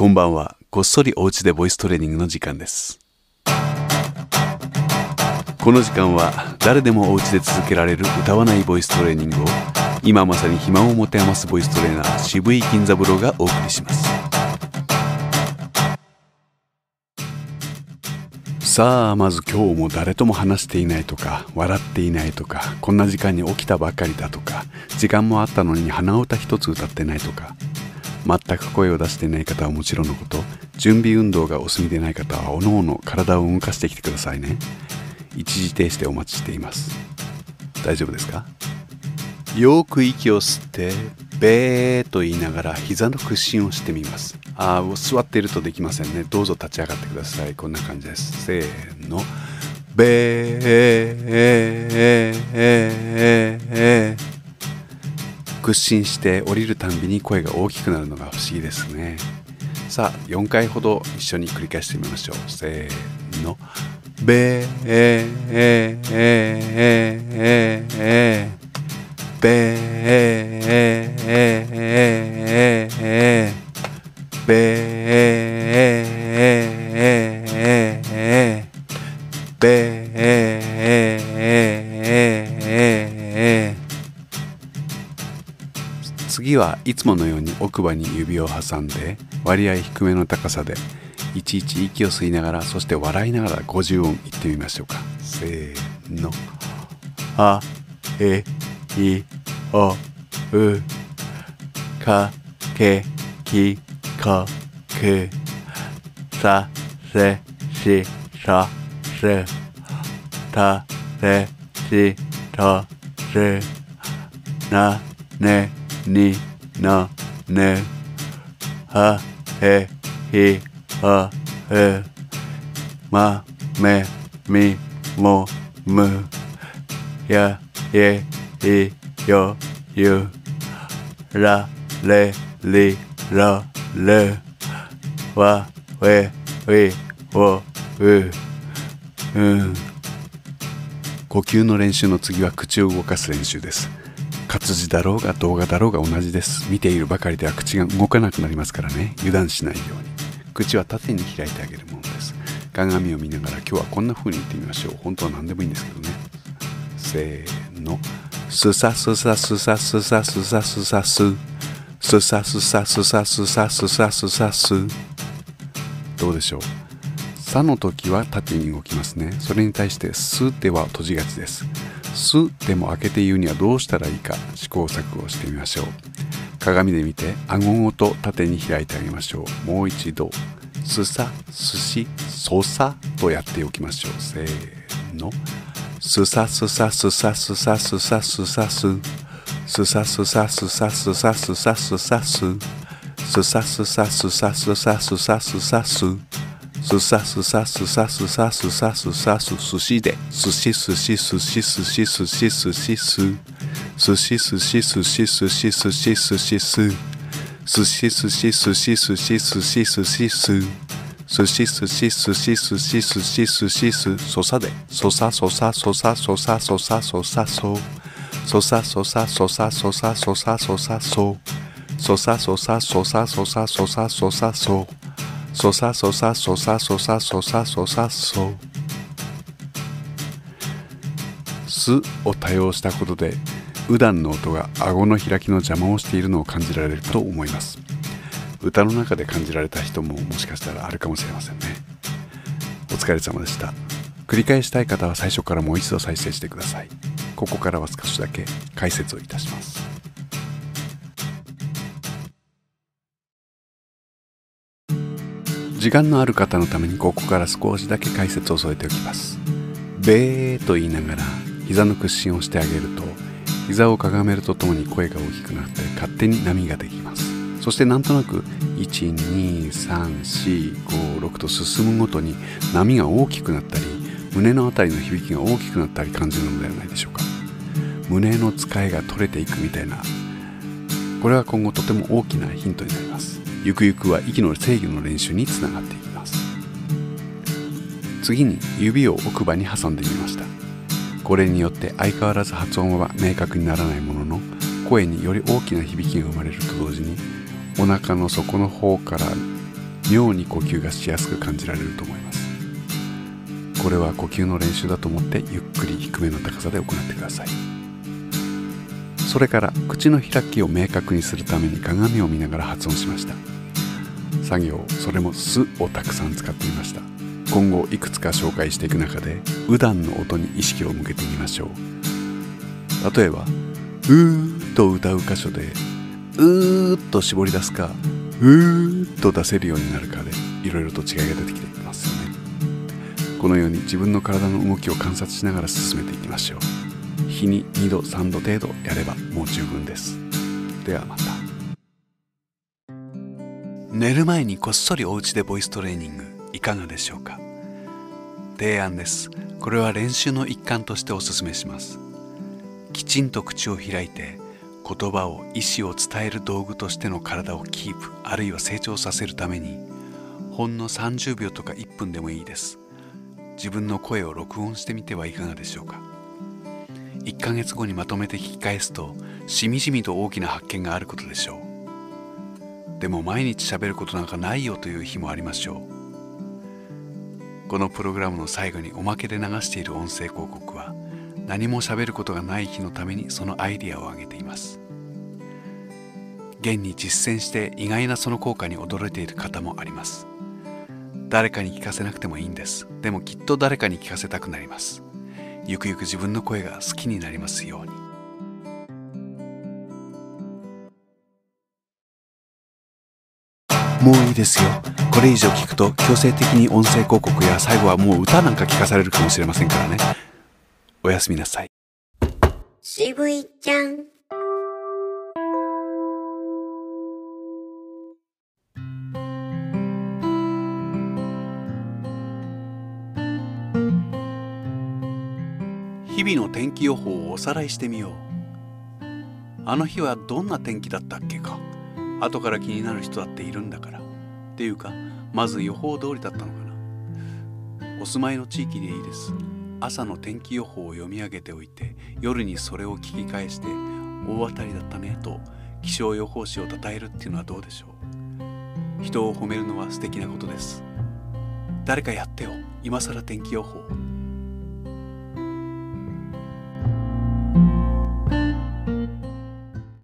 こんばんは。こっそりお家でボイストレーニングの時間です。この時間は誰でもお家で続けられる歌わないボイストレーニングを今まさに暇を持て余すボイストレーナー渋井金三郎がお送りします。さあまず今日も誰とも話していないとか笑っていないとかこんな時間に起きたばかりだとか時間もあったのに鼻歌一つ歌ってないとか全く声を出していない方はもちろんのこと準備運動がお済みでない方はおのおの体を動かしてきてくださいね。一時停止でお待ちしています。大丈夫ですか？よく息を吸ってべーと言いながら膝の屈伸をしてみます。ああ座っているとできませんね。どうぞ立ち上がってください。こんな感じです。せーの。べー屈伸して降りるたんびに声が大きくなるのが不思議ですね。さあ4回ほど一緒に繰り返してみましょう。せーの。べーべーべべ次はいつものように奥歯に指を挟んで割合低めの高さでいちいち息を吸いながらそして笑いながら50音言ってみましょうか。せーの。あえいおうかけきこくさせしそすたせしとすなね。にのぬはへひほうまめみもむ。やえいよゆ。られりろるわ we wi wo う。うん。呼吸の練習の次は口を動かす練習です。活字だろうが動画だろうが同じです。見ているばかりでは口が動かなくなりますからね。油断しないように。口は縦に開いてあげるものです。鏡を見ながら今日はこんな風に言ってみましょう。本当は何でもいいんですけどね。せーの。すさすさすさすさすさすさす。すさすさすさすさすさすさす。どうでしょう。さの時は縦に動きますね。それに対してすでは閉じがちです。すでも開けて言うにはどうしたらいいか試行錯誤してみましょう。鏡で見て顎ごと縦に開いてあげましょう。もう一度すさすしそさとやっておきましょう。せーの。すさすさすさすさすさすさすすさすさすさすさすさすさすすさすさすさすさすさすさすすさすさすさすさすさすさすすしで。すしすしすしすしすしすしすすしすしすしすしすしすしすすしすしすしすしすしすしすすしすしすしすしすしすしすそさで。そさそさそさそさそさそさそそさそさそさそさそさそさそそさそさそさそさそさそさそそさそさそさそさそさそさそすを多用したことでうだんの音が顎の開きの邪魔をしているのを感じられると思います。歌の中で感じられた人ももしかしたらあるかもしれませんね。お疲れ様でした。繰り返したい方は最初からもう一度再生してください。ここからは少しだけ解説をいたします。時間のある方のためにここから少しだけ解説を添えておきます。べーと言いながら膝の屈伸をしてあげると膝をかがめるとともに声が大きくなって勝手に波ができます。そしてなんとなく123456と進むごとに波が大きくなったり胸のあたりの響きが大きくなったり感じるのではないでしょうか。胸の使いが取れていくみたいなこれは今後とても大きなヒントになります。ゆくゆくは息の制御の練習につながっていきます。次に指を奥歯に挟んでみました。これによって相変わらず発音は明確にならないものの声により大きな響きが生まれると同時にお腹の底の方から妙に呼吸がしやすく感じられると思います。これは呼吸の練習だと思ってゆっくり低めの高さで行ってください。それから口の開きを明確にするために鏡を見ながら発音しました。作業それも「す」をたくさん使ってみました。今後いくつか紹介していく中でうだんの音に意識を向けてみましょう。例えば「うー」と歌う箇所で「うー」と絞り出すか「うー」と出せるようになるかでいろいろと違いが出てきていますよね。このように自分の体の動きを観察しながら進めていきましょう。日に2度3度程度やればもう十分ですではまた寝る前にこっそりお家でボイストレーニングいかがでしょうか提案ですこれは練習の一環としておすすめしますきちんと口を開いて言葉を意思を伝える道具としての体をキープあるいは成長させるためにほんの30秒とか1分でもいいです自分の声を録音してみてはいかがでしょうか1ヶ月後にまとめて聞き返すとしみじみと大きな発見があることでしょう。でも毎日喋ることなんかないよという日もありましょう。このプログラムの最後におまけで流している音声広告は何も喋ることがない日のためにそのアイディアを挙げています。現に実践して意外なその効果に驚いている方もあります。誰かに聞かせなくてもいいんです。でもきっと誰かに聞かせたくなります。ゆくゆく自分の声が好きになりますように。もういいですよ。これ以上聞くと強制的に音声広告や最後はもう歌なんか聞かされるかもしれませんからね。おやすみなさい。渋いちゃん日々の天気予報をおさらいしてみよう。あの日はどんな天気だったっけか。後から気になる人だっているんだから。っていうかまず予報通りだったのかな。お住まいの地域でいいです。朝の天気予報を読み上げておいて夜にそれを聞き返して大当たりだったねと気象予報士を称えるっていうのはどうでしょう。人を褒めるのは素敵なことです。誰かやってよ今更天気予報。